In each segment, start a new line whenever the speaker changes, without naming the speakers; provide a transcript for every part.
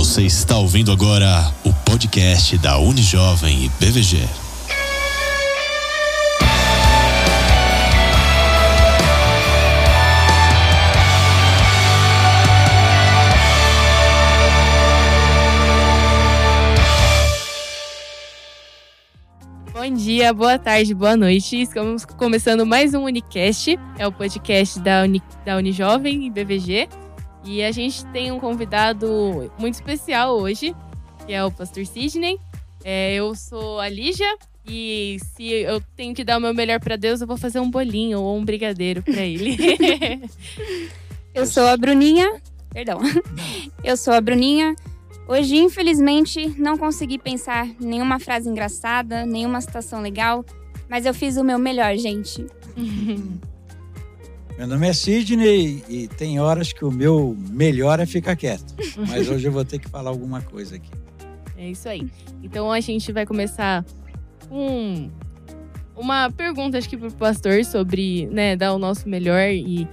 Você está ouvindo agora o podcast da Unijovem e BVG.
Bom dia, boa tarde, boa noite. Estamos começando mais um Unicast, é o podcast da, Uni, da Unijovem e BVG. E a gente tem um convidado muito especial hoje, que é o Pastor Sidney. É, eu sou a Lígia e se eu tenho que dar o meu melhor para Deus, eu vou fazer um bolinho ou um brigadeiro para ele.
eu sou a Bruninha. Perdão. Eu sou a Bruninha. Hoje, infelizmente, não consegui pensar nenhuma frase engraçada, nenhuma citação legal, mas eu fiz o meu melhor, gente.
Meu nome é Sidney e tem horas que o meu melhor é ficar quieto. Mas hoje eu vou ter que falar alguma coisa aqui.
É isso aí. Então a gente vai começar com uma pergunta, acho que para o pastor, sobre né, dar o nosso melhor e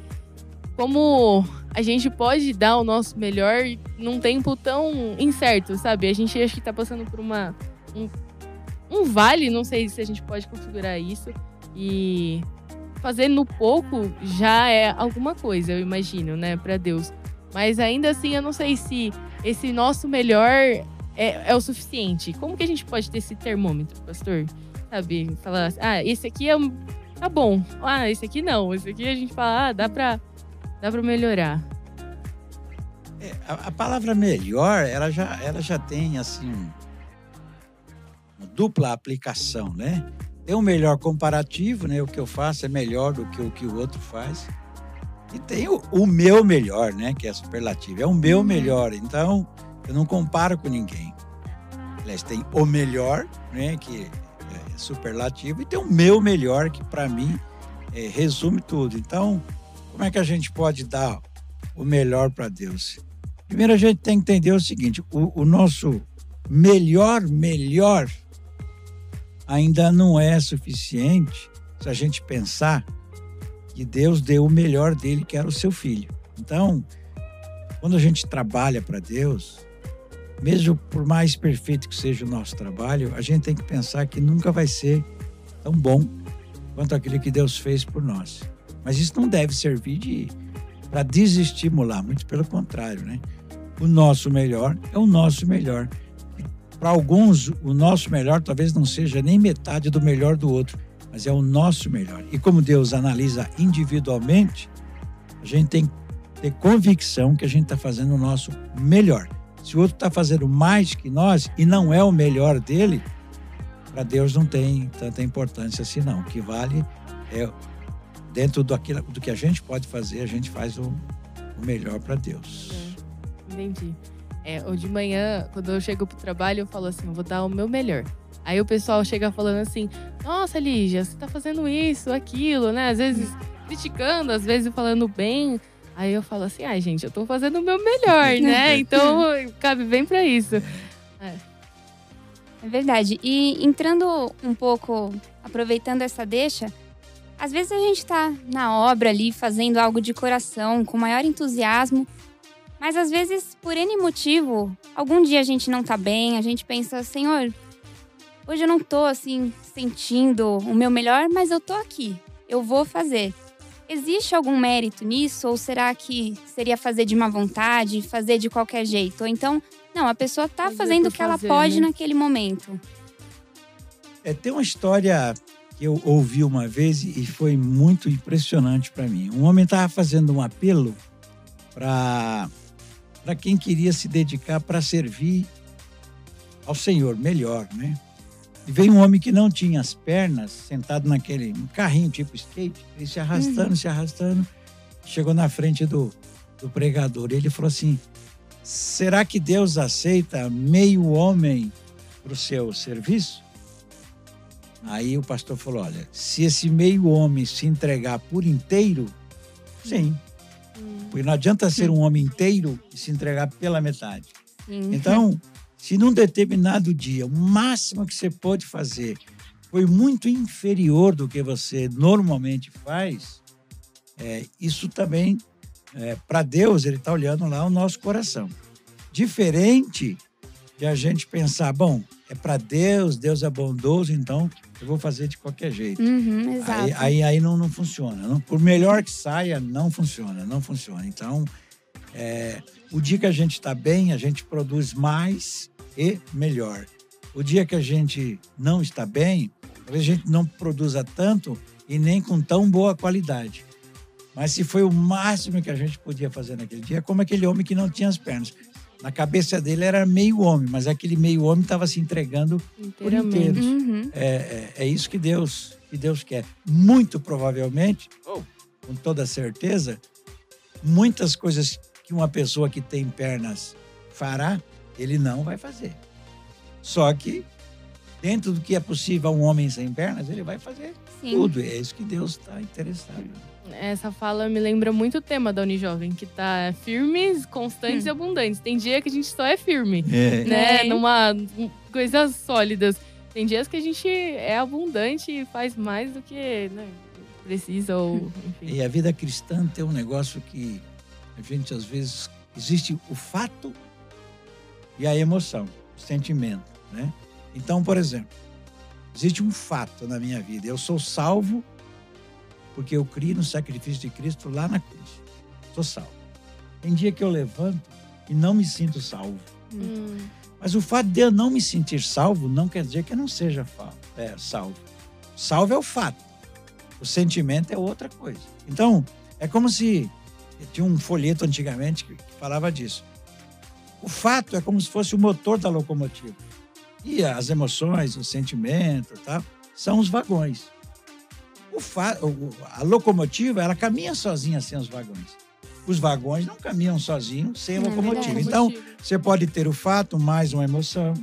como a gente pode dar o nosso melhor num tempo tão incerto, sabe? A gente acho que está passando por uma um, um vale, não sei se a gente pode configurar isso. E fazer no pouco já é alguma coisa, eu imagino, né, para Deus. Mas ainda assim, eu não sei se esse nosso melhor é, é, o suficiente. Como que a gente pode ter esse termômetro, pastor? Sabe, falar, ah, esse aqui é tá bom. Ah, esse aqui não. Esse aqui a gente fala, ah, dá pra, dá pra melhorar.
É, a, a, palavra melhor, ela já, ela já tem, assim, uma dupla aplicação, né? Tem um melhor comparativo, né? O que eu faço é melhor do que o que o outro faz. E tem o, o meu melhor, né? Que é superlativo. É o meu uhum. melhor. Então, eu não comparo com ninguém. Aliás, tem o melhor, né? Que é superlativo. E tem o meu melhor, que para mim é, resume tudo. Então, como é que a gente pode dar o melhor para Deus? Primeiro, a gente tem que entender o seguinte: o, o nosso melhor, melhor ainda não é suficiente se a gente pensar que Deus deu o melhor dele, que era o seu filho. Então, quando a gente trabalha para Deus, mesmo por mais perfeito que seja o nosso trabalho, a gente tem que pensar que nunca vai ser tão bom quanto aquilo que Deus fez por nós. Mas isso não deve servir de para desestimular, muito pelo contrário, né? O nosso melhor é o nosso melhor. Para alguns, o nosso melhor talvez não seja nem metade do melhor do outro, mas é o nosso melhor. E como Deus analisa individualmente, a gente tem que ter convicção que a gente está fazendo o nosso melhor. Se o outro está fazendo mais que nós e não é o melhor dele, para Deus não tem tanta importância assim, não. O que vale é dentro do, aquilo, do que a gente pode fazer, a gente faz o, o melhor para Deus.
É, entendi. É, ou de manhã, quando eu chego pro trabalho, eu falo assim, vou dar o meu melhor. Aí o pessoal chega falando assim, nossa, Lígia, você tá fazendo isso, aquilo, né? Às vezes criticando, às vezes falando bem. Aí eu falo assim, ai, gente, eu tô fazendo o meu melhor, né? Então cabe bem para isso.
É. é verdade. E entrando um pouco, aproveitando essa deixa, às vezes a gente tá na obra ali, fazendo algo de coração, com maior entusiasmo, mas às vezes, por N motivo, algum dia a gente não tá bem, a gente pensa, Senhor, hoje eu não tô assim sentindo o meu melhor, mas eu tô aqui. Eu vou fazer. Existe algum mérito nisso? Ou será que seria fazer de má vontade, fazer de qualquer jeito? Ou então, não, a pessoa tá fazendo o que ela pode né? naquele momento.
É, tem uma história que eu ouvi uma vez e foi muito impressionante para mim. Um homem estava fazendo um apelo para para quem queria se dedicar para servir ao Senhor melhor, né? E veio um homem que não tinha as pernas, sentado naquele carrinho tipo skate, ele se arrastando, uhum. se arrastando, chegou na frente do, do pregador. Ele falou assim: será que Deus aceita meio homem para o seu serviço? Aí o pastor falou: olha, se esse meio homem se entregar por inteiro, sim. Porque não adianta ser um homem inteiro e se entregar pela metade. Então, se num determinado dia o máximo que você pode fazer foi muito inferior do que você normalmente faz, é, isso também, é, para Deus, ele está olhando lá o nosso coração. Diferente de a gente pensar, bom, é para Deus, Deus é bondoso, então eu vou fazer de qualquer jeito.
Uhum, exato.
Aí, aí, aí não, não funciona. Não, por melhor que saia, não funciona, não funciona. Então, é, o dia que a gente está bem, a gente produz mais e melhor. O dia que a gente não está bem, a gente não produza tanto e nem com tão boa qualidade. Mas se foi o máximo que a gente podia fazer naquele dia, como aquele homem que não tinha as pernas. Na cabeça dele era meio homem, mas aquele meio homem estava se entregando por inteiro.
Uhum.
É, é, é isso que Deus, que Deus quer. Muito provavelmente, ou com toda certeza, muitas coisas que uma pessoa que tem pernas fará, ele não vai fazer. Só que, dentro do que é possível a um homem sem pernas, ele vai fazer
Sim.
tudo. É isso que Deus está interessado.
Essa fala me lembra muito o tema da Unijovem, que tá firmes, constantes
Hum.
e abundantes. Tem dia que a gente só é firme,
É,
né?
É.
Numa coisas sólidas. Tem dias que a gente é abundante e faz mais do que né, precisa ou enfim.
E a vida cristã tem um negócio que a gente às vezes existe o fato e a emoção, o sentimento, né? Então, por exemplo, existe um fato na minha vida. Eu sou salvo porque eu criei no sacrifício de Cristo lá na cruz. Sou salvo. Tem dia que eu levanto e não me sinto salvo.
Hum,
Mas o fato de eu não me sentir salvo não quer dizer que eu não seja é, salvo. Salvo é o fato. O sentimento é outra coisa. Então, é como se tinha um folheto antigamente que, falava disso. O fato é como se fosse o motor da locomotiva. E as emoções, o sentimento, tal, são os vagões. A locomotiva, ela caminha sozinha sem os vagões. Os vagões não caminham sozinhos sem a
É
locomotiva. Então, você pode ter o fato mais uma emoção,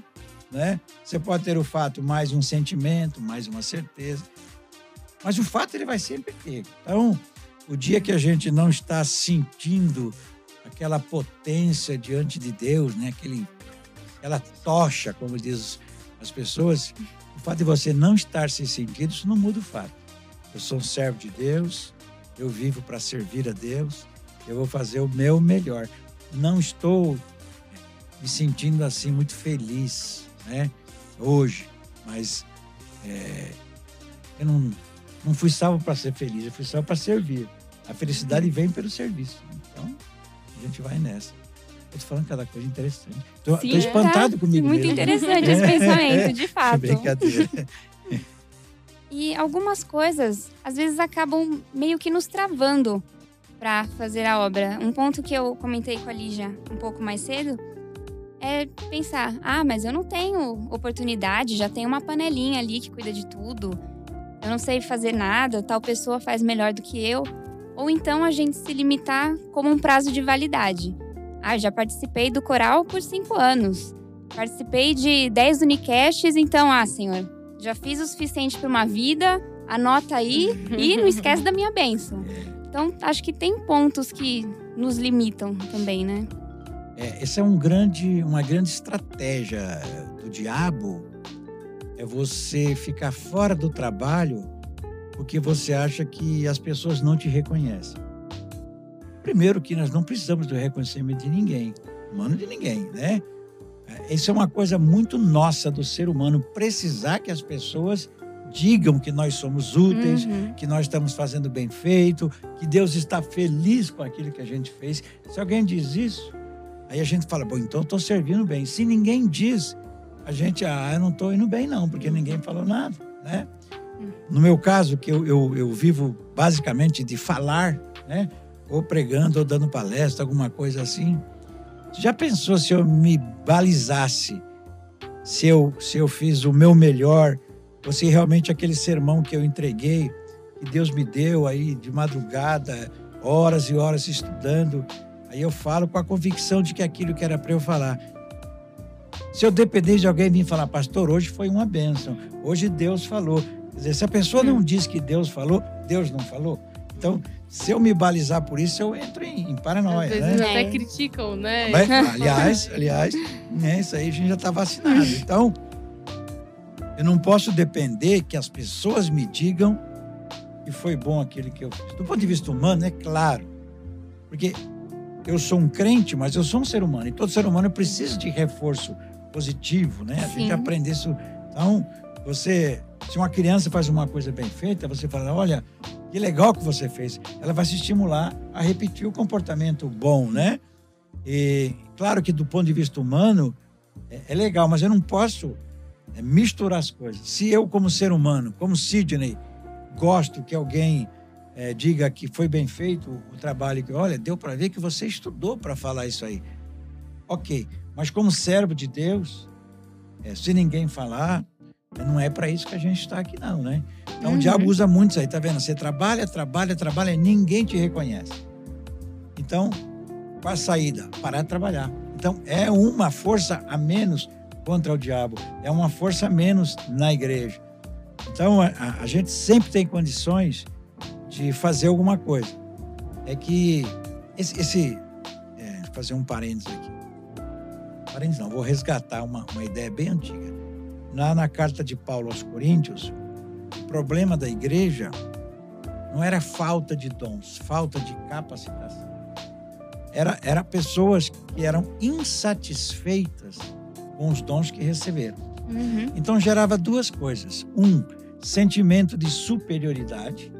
né? Você pode ter o fato mais um sentimento, mais uma certeza. Mas o fato ele vai sempre ter. Então, o dia que a gente não está sentindo aquela potência diante de Deus, né? Aquele, aquela tocha, como diz as pessoas, o fato de você não estar se sentindo, isso não muda o fato. Eu sou um servo de Deus, eu vivo para servir a Deus, eu vou fazer o meu melhor. Não estou me sentindo assim muito feliz, né? Hoje, mas é, eu não, não fui salvo para ser feliz, eu fui salvo para servir. A felicidade vem pelo serviço. Então, a gente vai nessa. Eu tô falando cada coisa interessante. Tô,
Sim,
tô espantado
tá
comigo
Muito
mesmo.
interessante esse pensamento, de fato.
Brincadeira.
E algumas coisas, às vezes, acabam meio que nos travando para fazer a obra. Um ponto que eu comentei com a Lígia um pouco mais cedo é pensar: ah, mas eu não tenho oportunidade, já tem uma panelinha ali que cuida de tudo. Eu não sei fazer nada, tal pessoa faz melhor do que eu. Ou então a gente se limitar como um prazo de validade. Ah, já participei do coral por cinco anos. Participei de 10 unicasts, então, ah, senhor, já fiz o suficiente para uma vida, anota aí e não esquece da minha bênção. Então, acho que tem pontos que nos limitam também, né?
É, essa é um grande, uma grande estratégia do diabo. É você ficar fora do trabalho porque você acha que as pessoas não te reconhecem. Primeiro que nós não precisamos do reconhecimento de ninguém, humano de ninguém, né? Isso é uma coisa muito nossa do ser humano, precisar que as pessoas digam que nós somos úteis,
Uhum.
que nós estamos fazendo bem feito, que Deus está feliz com aquilo que a gente fez. Se alguém diz isso, aí a gente fala, bom, então eu estou servindo bem. Se ninguém diz, a gente, ah, eu não estou indo bem não, porque ninguém falou nada, né? No meu caso, que eu, eu, eu vivo basicamente de falar, né? Ou pregando, ou dando palestra, alguma coisa assim. Já pensou se eu me balizasse, se eu, se eu fiz o meu melhor, ou se realmente aquele sermão que eu entreguei, que Deus me deu aí de madrugada, horas e horas estudando, aí eu falo com a convicção de que aquilo que era para eu falar. Se eu depender de alguém vir falar, pastor, hoje foi uma bênção, hoje Deus falou. Quer dizer, se a pessoa não diz que Deus falou, Deus não falou. Então, se eu me balizar por isso, eu entro em, em
Às
paranoia,
vezes
né?
até
É.
criticam, né?
Mas, aliás, aliás, né, isso aí a gente já está vacinado. Então, eu não posso depender que as pessoas me digam que foi bom aquele que eu fiz. Do ponto de vista humano, é claro. Porque eu sou um crente, mas eu sou um ser humano. E todo ser humano precisa de reforço positivo, né? A gente
Sim.
aprender isso. Então, você, se uma criança faz uma coisa bem feita, você fala, olha, que legal que você fez. Ela vai se estimular a repetir o comportamento bom, né? E claro que do ponto de vista humano é, é legal, mas eu não posso é, misturar as coisas. Se eu, como ser humano, como Sidney, gosto que alguém é, diga que foi bem feito o trabalho, que olha, deu para ver que você estudou para falar isso aí. Ok, mas como servo de Deus, é, se ninguém falar, não é para isso que a gente está aqui, não, né? Então
Uhum.
o diabo usa muito isso aí, tá vendo? Você trabalha, trabalha, trabalha, e ninguém te reconhece. Então, qual a saída? Parar de trabalhar. Então, é uma força a menos contra o diabo, é uma força a menos na igreja. Então, a, a- gente sempre tem condições de fazer alguma coisa. É que esse. esse é, vou fazer um parênteses aqui. Parênteses não, vou resgatar uma, uma ideia bem antiga. Lá na carta de Paulo aos Coríntios, o problema da igreja não era falta de dons, falta de capacitação. Era, era pessoas que eram insatisfeitas com os dons que receberam.
Uhum.
Então gerava duas coisas. Um, sentimento de superioridade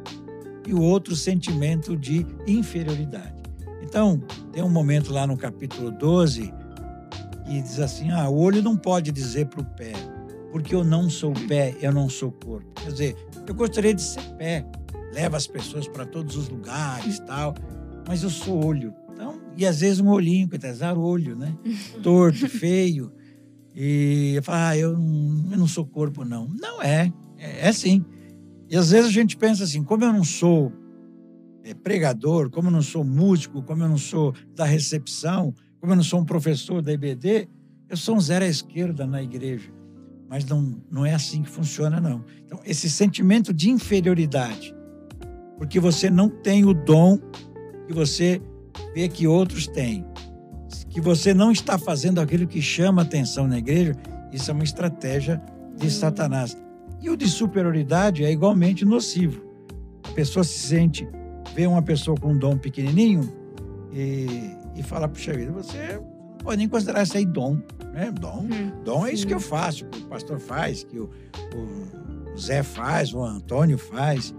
e o outro, sentimento de inferioridade. Então, tem um momento lá no capítulo 12 que diz assim: ah, o olho não pode dizer para o pé, porque eu não sou pé, eu não sou corpo. Quer dizer, eu gostaria de ser pé, leva as pessoas para todos os lugares tal, mas eu sou olho. Então, e às vezes um olhinho, que azar olho, né? Torto, feio. E eu falo, ah, eu não, eu não sou corpo, não. Não é, é, é sim. E às vezes a gente pensa assim, como eu não sou é, pregador, como eu não sou músico, como eu não sou da recepção, como eu não sou um professor da IBD, eu sou um zero à esquerda na igreja. Mas não, não é assim que funciona, não. Então, esse sentimento de inferioridade, porque você não tem o dom que você vê que outros têm, que você não está fazendo aquilo que chama atenção na igreja, isso é uma estratégia de Satanás. E o de superioridade é igualmente nocivo. A pessoa se sente, vê uma pessoa com um dom pequenininho e, e fala, puxa vida, você não pode nem considerar isso aí dom, né? Dom,
Hum,
dom é isso
sim.
que eu faço, que o pastor faz, que o, o Zé faz, o Antônio faz.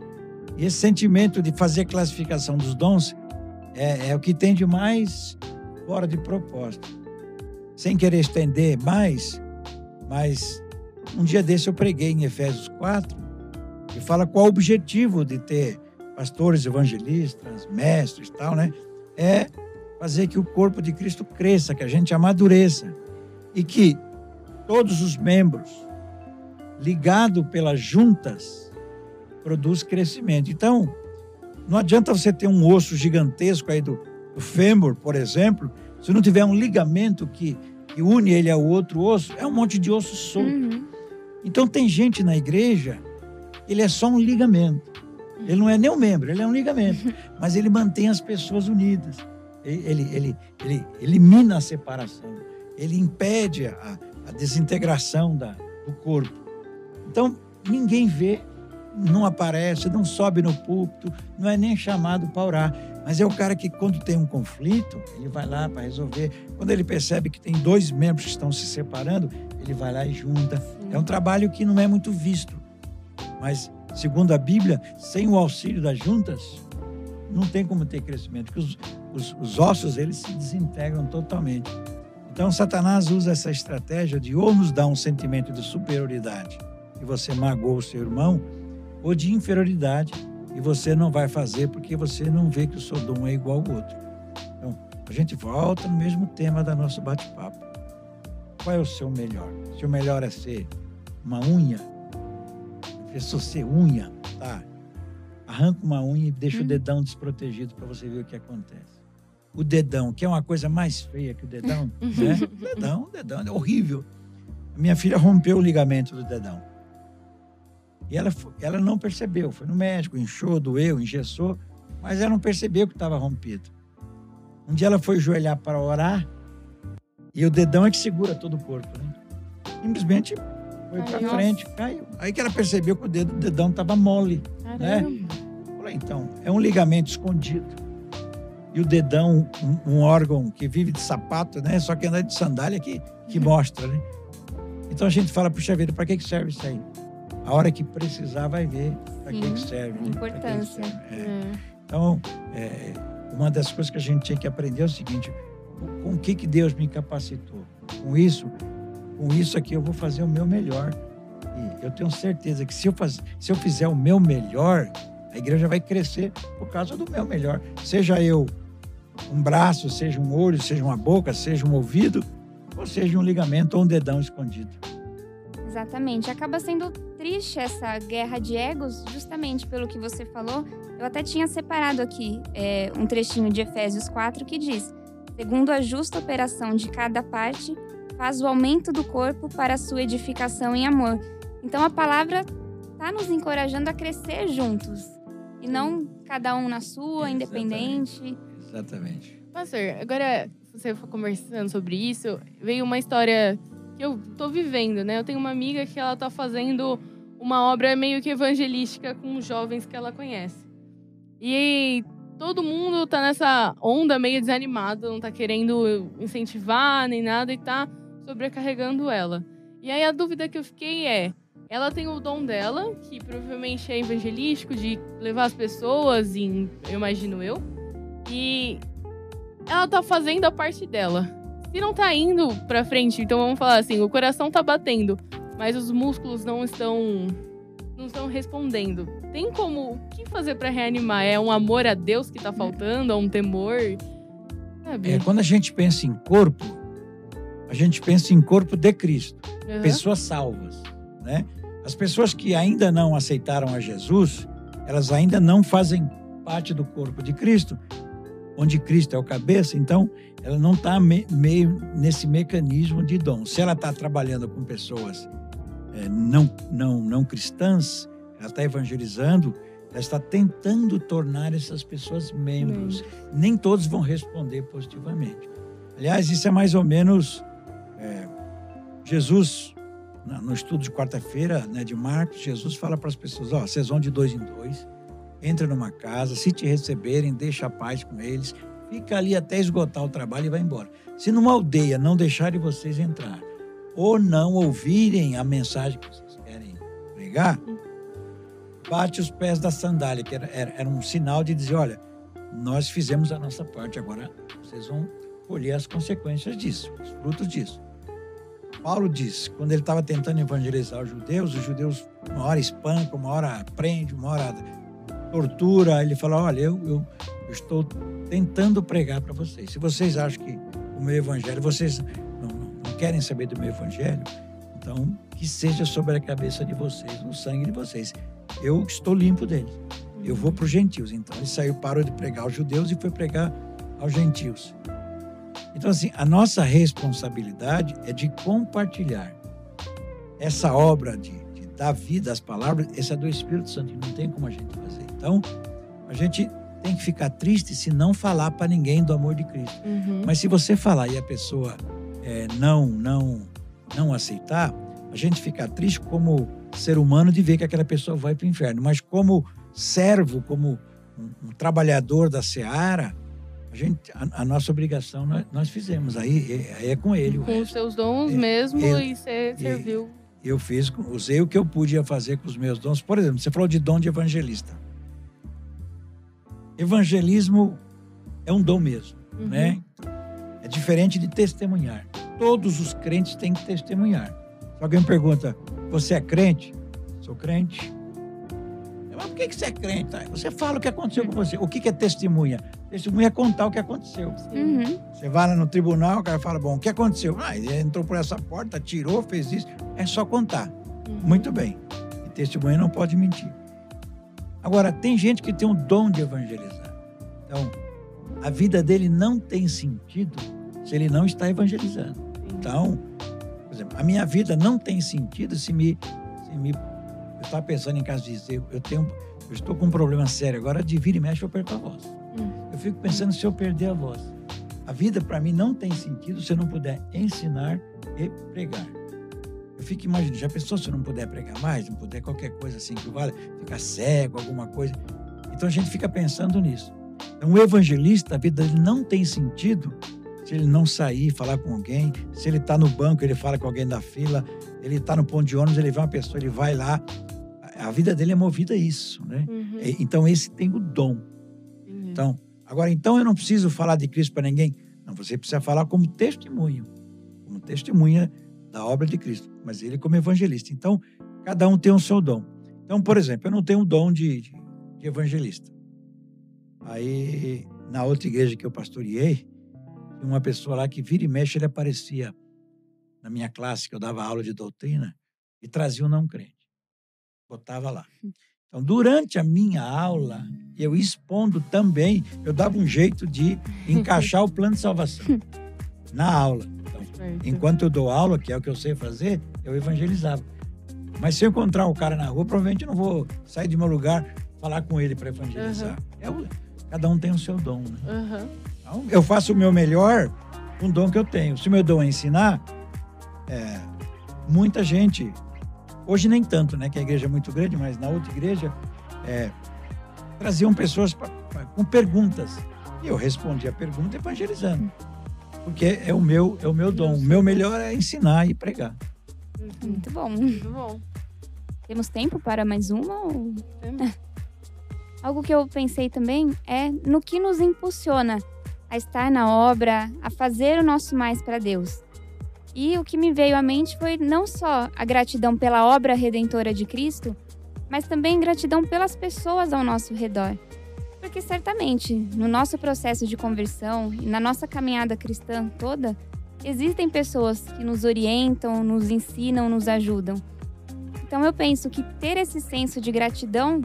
E esse sentimento de fazer classificação dos dons é, é o que tem de mais fora de propósito. Sem querer estender mais, mas um dia desse eu preguei em Efésios 4 e fala qual o objetivo de ter pastores, evangelistas, mestres e tal, né? É fazer que o corpo de Cristo cresça, que a gente amadureça e que todos os membros, ligado pelas juntas, produz crescimento. Então, não adianta você ter um osso gigantesco aí do, do fêmur, por exemplo, se não tiver um ligamento que, que une ele ao outro osso, é um monte de osso solto.
Uhum.
Então tem gente na igreja, ele é só um ligamento. Ele não é nem um membro, ele é um ligamento. Mas ele mantém as pessoas unidas. Ele, ele, ele, elimina a separação. Ele impede a, a desintegração da, do corpo. Então ninguém vê, não aparece, não sobe no púlpito, não é nem chamado para orar. Mas é o cara que, quando tem um conflito, ele vai lá para resolver. Quando ele percebe que tem dois membros que estão se separando, ele vai lá e junta. É um trabalho que não é muito visto. Mas, segundo a Bíblia, sem o auxílio das juntas, não tem como ter crescimento, porque os, os, os ossos eles se desintegram totalmente. Então, Satanás usa essa estratégia de ou nos dar um sentimento de superioridade, e você magoou o seu irmão, ou de inferioridade, e você não vai fazer porque você não vê que o seu dom é igual ao outro. Então, a gente volta no mesmo tema da nosso bate-papo. Qual é o seu melhor? Se o melhor é ser uma unha, só ser unha, tá? Arranca uma unha e deixa o
Hum.
dedão desprotegido para você ver o que acontece. O dedão, que é uma coisa mais feia que o dedão, né? Dedão, o dedão é horrível. A minha filha rompeu o ligamento do dedão. E ela, ela não percebeu. Foi no médico, inchou, doeu, engessou, mas ela não percebeu que estava rompido. Um dia ela foi joelhar para orar e o dedão é que segura todo o corpo, né? Simplesmente foi para frente, caiu. Aí que ela percebeu que o dedo, o dedão estava mole.
Caramba.
Falei, então, é um ligamento escondido. E o dedão, um, um, órgão que vive de sapato, né? Só que anda de sandália que, que mostra, né? Então a gente fala, puxa vida, para que, que serve isso aí? A hora que precisar vai ver para que, que serve. Né?
Importância.
Que serve. É. É. Então, é, uma das coisas que a gente tinha que aprender é o seguinte: com o que, que Deus me capacitou? Com isso, com isso aqui eu vou fazer o meu melhor. E eu tenho certeza que se eu, faz, se eu fizer o meu melhor, a igreja vai crescer por causa do meu melhor. Seja eu um braço, seja um olho, seja uma boca, seja um ouvido, ou seja um ligamento ou um dedão escondido.
Exatamente. Acaba sendo triste essa guerra de egos, justamente pelo que você falou. Eu até tinha separado aqui é, um trechinho de Efésios 4 que diz: segundo a justa operação de cada parte, faz o aumento do corpo para a sua edificação em amor. Então a palavra está nos encorajando a crescer juntos e não cada um na sua, Exatamente. independente.
Exatamente.
Pastor, agora você for conversando sobre isso, veio uma história que eu tô vivendo, né? Eu tenho uma amiga que ela tá fazendo uma obra meio que evangelística com jovens que ela conhece. E todo mundo tá nessa onda meio desanimado, não tá querendo incentivar nem nada e tá sobrecarregando ela. E aí a dúvida que eu fiquei é: ela tem o dom dela, que provavelmente é evangelístico, de levar as pessoas, em, eu imagino eu, e ela tá fazendo a parte dela. Se não tá indo pra frente, então vamos falar assim, o coração tá batendo, mas os músculos não estão não estão respondendo. Tem como o que fazer para reanimar? É um amor a Deus que tá faltando, é um temor?
Sabe? É, quando a gente pensa em corpo, a gente pensa em corpo de Cristo, uhum. pessoas salvas, né? As pessoas que ainda não aceitaram a Jesus, elas ainda não fazem parte do corpo de Cristo, onde Cristo é o cabeça, então ela não está me, meio nesse mecanismo de dom. Se ela está trabalhando com pessoas é, não, não, não cristãs, ela está evangelizando, ela está tentando tornar essas pessoas membros. Nem todos vão responder positivamente. Aliás, isso é mais ou menos é, Jesus, no estudo de quarta-feira né, de Marcos, Jesus fala para as pessoas: ó, vocês vão de dois em dois, entra numa casa, se te receberem, deixa a paz com eles, fica ali até esgotar o trabalho e vai embora. Se numa aldeia não deixarem vocês entrar, ou não ouvirem a mensagem que vocês querem pregar, bate os pés da sandália, que era, era, era um sinal de dizer: olha, nós fizemos a nossa parte, agora vocês vão colher as consequências disso, os frutos disso. Paulo diz, quando ele estava tentando evangelizar os judeus, os judeus uma hora espancam, uma hora prende, uma hora tortura. Ele fala: olha, eu, eu, eu estou tentando pregar para vocês. Se vocês acham que o meu evangelho, vocês não, não querem saber do meu evangelho, então que seja sobre a cabeça de vocês, no sangue de vocês. Eu estou limpo deles. Eu vou para os gentios. Então ele saiu, parou de pregar aos judeus e foi pregar aos gentios. Então, assim, a nossa responsabilidade é de compartilhar essa obra de, dar vida às palavras. Essa é do Espírito Santo, não tem como a gente fazer. Então, a gente tem que ficar triste se não falar para ninguém do amor de Cristo. Uhum. Mas se você falar e a pessoa é, não, não, não aceitar, a gente fica triste como ser humano de ver que aquela pessoa vai para o inferno. Mas como servo, como um, um trabalhador da seara, a, gente, a, a nossa obrigação nós, nós, fizemos. Aí, aí é com ele.
Com os seus dons é, mesmo ele, e você serviu.
Eu fiz, usei o que eu podia fazer com os meus dons. Por exemplo, você falou de dom de evangelista. Evangelismo é um dom mesmo, uhum. né? É diferente de testemunhar. Todos os crentes têm que testemunhar. Se alguém me pergunta, você é crente? Sou crente. Mas por que você é crente? Você fala o que aconteceu com você. O que é testemunha? Testemunha é contar o que aconteceu. Uhum. Você vai lá no tribunal, o cara fala, bom, o que aconteceu? Ah, ele entrou por essa porta, tirou, fez isso. É só contar. Uhum. Muito bem. E testemunha não pode mentir. Agora, tem gente que tem o dom de evangelizar. Então, a vida dele não tem sentido se ele não está evangelizando. Então, por exemplo, a minha vida não tem sentido se me. Se me eu estava pensando em caso de dizer, eu tenho. Eu estou com um problema sério agora, de vir e mexe, eu perco a voz. Eu fico pensando se eu perder a voz. A vida, para mim, não tem sentido se eu não puder ensinar e pregar. Eu fico imaginando, já pensou se eu não puder pregar mais, não puder qualquer coisa assim que vale, ficar cego, alguma coisa. Então a gente fica pensando nisso. Então, o evangelista, a vida dele não tem sentido se ele não sair, falar com alguém, se ele está no banco, ele fala com alguém da fila, ele está no ponto de ônibus, ele vê uma pessoa, ele vai lá. A vida dele é movida a isso, né?
Uhum.
Então, esse tem o dom.
Entendi.
Então, agora, então eu não preciso falar de Cristo para ninguém. Não, você precisa falar como testemunho, como testemunha da obra de Cristo, mas ele como evangelista. Então, cada um tem o seu dom. Então, por exemplo, eu não tenho o dom de, de, de evangelista. Aí, na outra igreja que eu pastoreei, uma pessoa lá que vira e mexe, ele aparecia na minha classe, que eu dava aula de doutrina, e trazia um não crente. Botava lá. Então, durante a minha aula, eu expondo também, eu dava um jeito de encaixar o plano de salvação na aula. Então, enquanto eu dou aula, que é o que eu sei fazer, eu evangelizava. Mas se eu encontrar o cara na rua, provavelmente eu não vou sair do meu lugar falar com ele para evangelizar. É o- cada um tem o seu dom, né?
Aham.
Então, eu faço o meu melhor com o dom que eu tenho. Se o meu dom é ensinar, é, muita gente, hoje nem tanto, né? Que a igreja é muito grande, mas na outra igreja, é, traziam pessoas pra- pra- com perguntas. E eu respondia a pergunta evangelizando. Porque é o meu, é o meu dom. O meu melhor é ensinar e pregar.
Uhum.
Muito bom.
Muito bom.
Temos tempo para mais uma? Ou... Algo que eu pensei também é no que nos impulsiona a estar na obra, a fazer o nosso mais para Deus. E o que me veio à mente foi não só a gratidão pela obra redentora de Cristo, mas também gratidão pelas pessoas ao nosso redor. Porque certamente, no nosso processo de conversão e na nossa caminhada cristã toda, existem pessoas que nos orientam, nos ensinam, nos ajudam. Então eu penso que ter esse senso de gratidão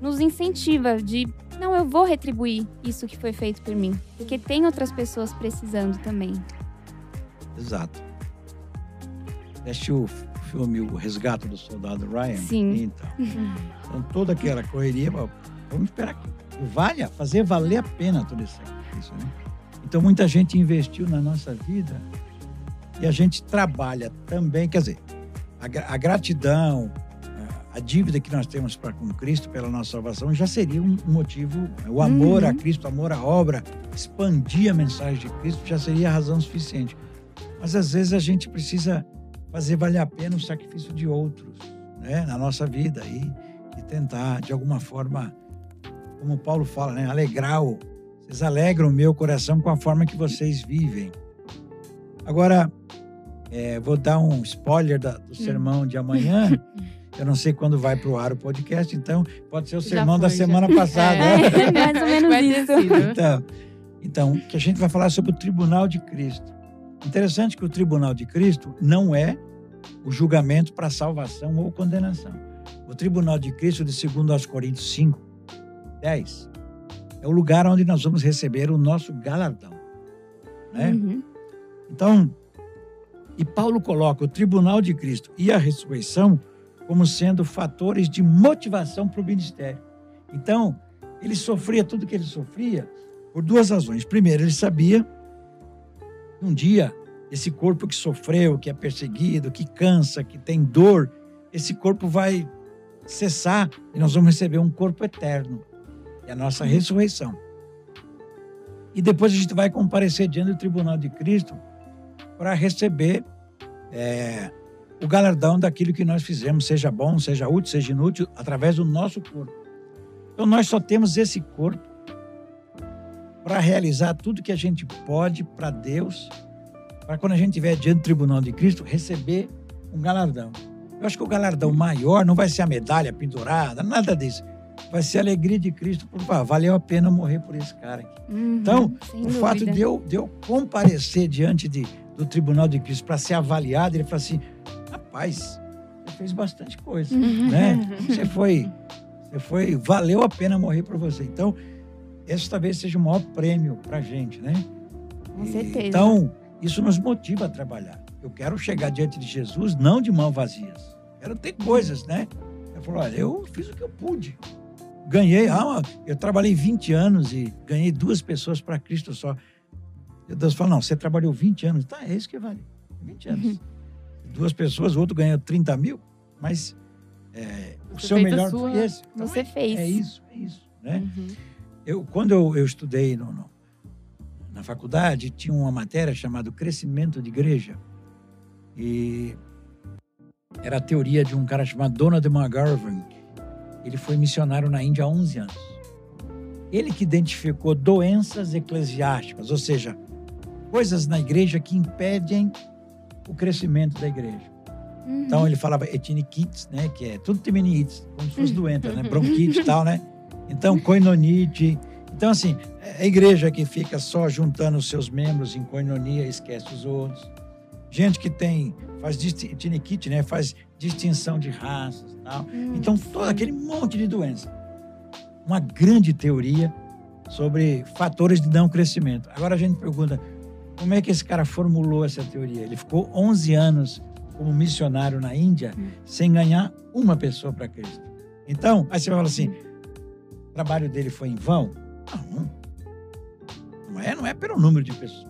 nos incentiva de não, eu vou retribuir isso que foi feito por mim, porque tem outras pessoas precisando também.
Exato. Assistiu o filme O Resgate do Soldado Ryan?
Sim.
Então, então toda aquela correria, vamos esperar que valha, fazer valer a pena todo esse sacrifício, né? Então muita gente investiu na nossa vida e a gente trabalha também, quer dizer, a, a gratidão, a, a dívida que nós temos para com Cristo pela nossa salvação já seria um motivo, o amor
Uhum.
a Cristo, o amor à obra, expandir a mensagem de Cristo já seria a razão suficiente. Mas às vezes a gente precisa fazer valer a pena o sacrifício de outros, né, na nossa vida e, e tentar de alguma forma, como Paulo fala, né, alegrar o, vocês alegram o meu coração com a forma que vocês vivem. Agora, é, vou dar um spoiler da- do sermão de amanhã. Eu não sei quando vai para o ar o podcast, então pode ser o sermão da
foi, já.
semana passada.
É,
Mais ou menos isso.
Então, então, que a gente vai falar sobre o tribunal de Cristo. Interessante que o tribunal de Cristo não é o julgamento para salvação ou condenação. O tribunal de Cristo, de 2 aos Coríntios 5, 10, é o lugar onde nós vamos receber o nosso galardão. Né?
Uhum.
Então, e Paulo coloca o tribunal de Cristo e a ressurreição como sendo fatores de motivação para o ministério. Então, ele sofria tudo que ele sofria por duas razões. Primeiro, ele sabia um dia esse corpo que sofreu, que é perseguido, que cansa, que tem dor, esse corpo vai cessar e nós vamos receber um corpo eterno. É a nossa ressurreição. E depois a gente vai comparecer diante do tribunal de Cristo para receber é, o galardão daquilo que nós fizemos, seja bom, seja útil, seja inútil, através do nosso corpo. Então nós só temos esse corpo para realizar tudo que a gente pode para Deus, para quando a gente estiver diante do tribunal de Cristo, receber um galardão. Eu acho que o galardão maior não vai ser a medalha pendurada, nada disso. Vai ser a alegria de Cristo por ah, valeu a pena morrer por esse cara aqui.
Uhum,
Então, o fato
dúvida.
de eu, de eu comparecer diante de, do tribunal de Cristo para ser avaliado, ele fala assim: rapaz, você fez bastante coisa,
Uhum.
né? Você foi, você foi, valeu a pena morrer por você. Então, esse talvez seja o maior prêmio para a gente, né?
Com certeza.
Então, isso nos motiva a trabalhar. Eu quero chegar diante de Jesus não de mãos vazias. Quero ter coisas, né? Eu falo, olha, eu fiz o que eu pude. Ganhei, ah, eu trabalhei 20 anos e ganhei duas pessoas para Cristo só. E Deus fala, não, você trabalhou 20 anos. Tá, é isso que vale. 20 anos. Duas pessoas, o outro ganhou 30 mil, mas é, o seu melhor
sua-
foi esse. Então,
Você
é,
fez.
É isso, é isso, né?
Uhum.
Eu, quando eu, eu estudei no, no, na faculdade, tinha uma matéria chamada Crescimento de Igreja. E era a teoria de um cara chamado Donald McGarvin. Ele foi missionário na Índia há 11 anos. Ele que identificou doenças eclesiásticas, ou seja, coisas na igreja que impedem o crescimento da igreja.
Uhum.
Então ele falava etiniquites, né, que é tudo temenites, como se fosse doente, né, bronquite e tal, né? Então koinonite. Então assim, é a igreja que fica só juntando os seus membros em koinonia, esquece os outros. Gente que tem faz etiniquite, né, faz distinção de raças, tal.
Hum,
Então todo aquele monte de doença. Uma grande teoria sobre fatores de não crescimento. Agora a gente pergunta, como é que esse cara formulou essa teoria? Ele ficou 11 anos como missionário na Índia sem ganhar uma pessoa para Cristo. Então, aí você fala assim, o trabalho dele foi em vão? Não. Não é, não é pelo número de pessoas.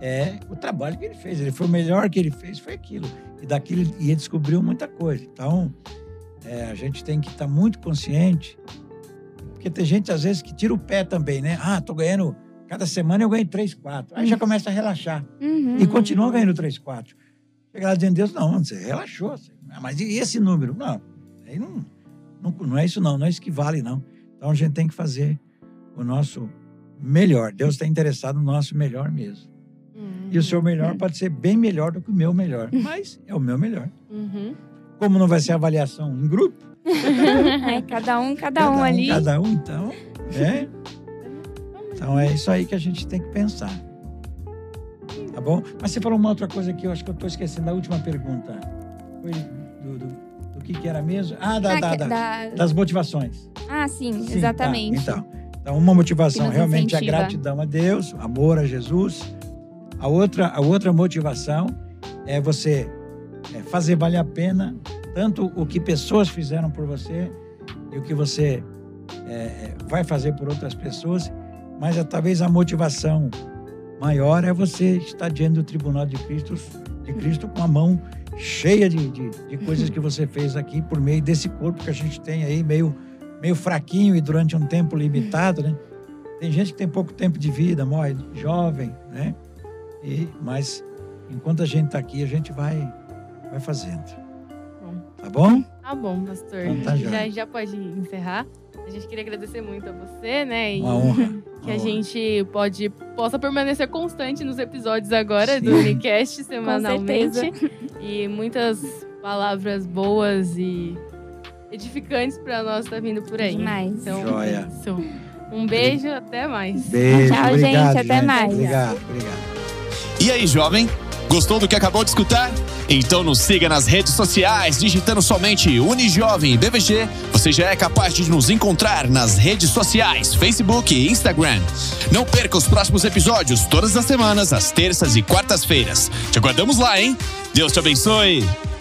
É o trabalho que ele fez. Ele foi o melhor que ele fez, foi aquilo. E daquilo ele ele descobriu muita coisa. Então, é, a gente tem que estar muito consciente, porque tem gente às vezes que tira o pé também, né? Ah, tô ganhando, cada semana eu ganho 3, 4. Aí já começa a relaxar.
Uhum.
E continua ganhando 3, 4. Chega lá dizendo, Deus, não, você relaxou. Ah, Mas e esse número? Não, aí não, não, não é isso não, não é isso que vale não. Então a gente tem que fazer o nosso melhor. Deus está interessado no nosso melhor mesmo.
Uhum.
E o seu melhor pode ser bem melhor do que o meu melhor, mas é o meu melhor.
Uhum.
Como não vai ser avaliação em grupo,
É, cada um, cada, um ali.
Cada um, então, né? Então é isso aí que a gente tem que pensar. Tá bom? Mas você falou uma outra coisa que eu acho que eu estou esquecendo da última pergunta. Foi do, do que, que era mesmo? Ah, da,
Ah,
da- da-
da-
das motivações.
Ah, sim,
Sim,
exatamente.
tá. Então, então, uma motivação realmente é a
incentiva.
gratidão a Deus, amor a Jesus. A outra, a outra motivação é você é, fazer valer a pena tanto o que pessoas fizeram por você e o que você é, é, vai fazer por outras pessoas, mas é, talvez a motivação maior é você estar diante do tribunal de Cristo, de Cristo com a mão cheia de, de, de coisas que você fez aqui por meio desse corpo que a gente tem aí, meio, meio fraquinho e durante um tempo limitado, né? Tem gente que tem pouco tempo de vida, morre jovem, né? E, mas enquanto a gente está aqui, a gente vai, vai fazendo.
Bom.
Tá bom?
Tá bom, pastor.
Então tá
já, já pode encerrar. A gente queria agradecer muito a você, né? E
Uma honra.
que
uma
a
honra.
gente pode, possa permanecer constante nos episódios agora do
Sim.
Unicast semanalmente. E muitas palavras boas e edificantes para nós tá vindo por aí.
Demais.
Então,
Joia.
isso. Um beijo, até mais.
Beijo,
Tchau,
obrigado,
gente, até mais.
Obrigado, obrigado.
E aí, jovem? Gostou do que acabou de escutar? Então nos siga nas redes sociais, digitando somente Unijovem BVG. Você já é capaz de nos encontrar nas redes sociais, Facebook e Instagram. Não perca os próximos episódios, todas as semanas, às terças e quartas-feiras. Te aguardamos lá, hein? Deus te abençoe!